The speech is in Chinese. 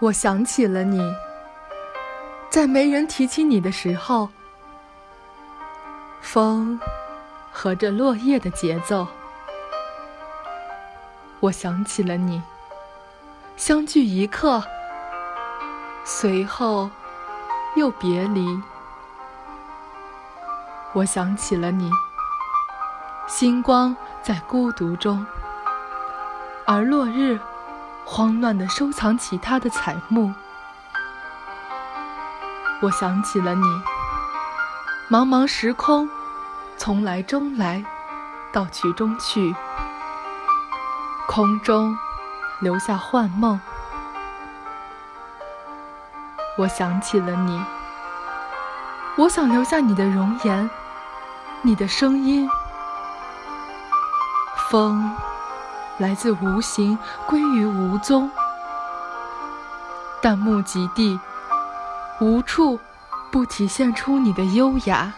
我想起了你，在没人提起你的时候，风和着落叶的节奏。我想起了你，相聚一刻，随后又别离。我想起了你，星光在孤独中，而落日慌乱地收藏起他的彩幕。我想起了你，茫茫时空，从来中来，到去中去。空中留下幻梦，我想起了你。我想留下你的容颜，你的声音。风来自无形，归于无踪，但目及地，无处不体现出你的优雅。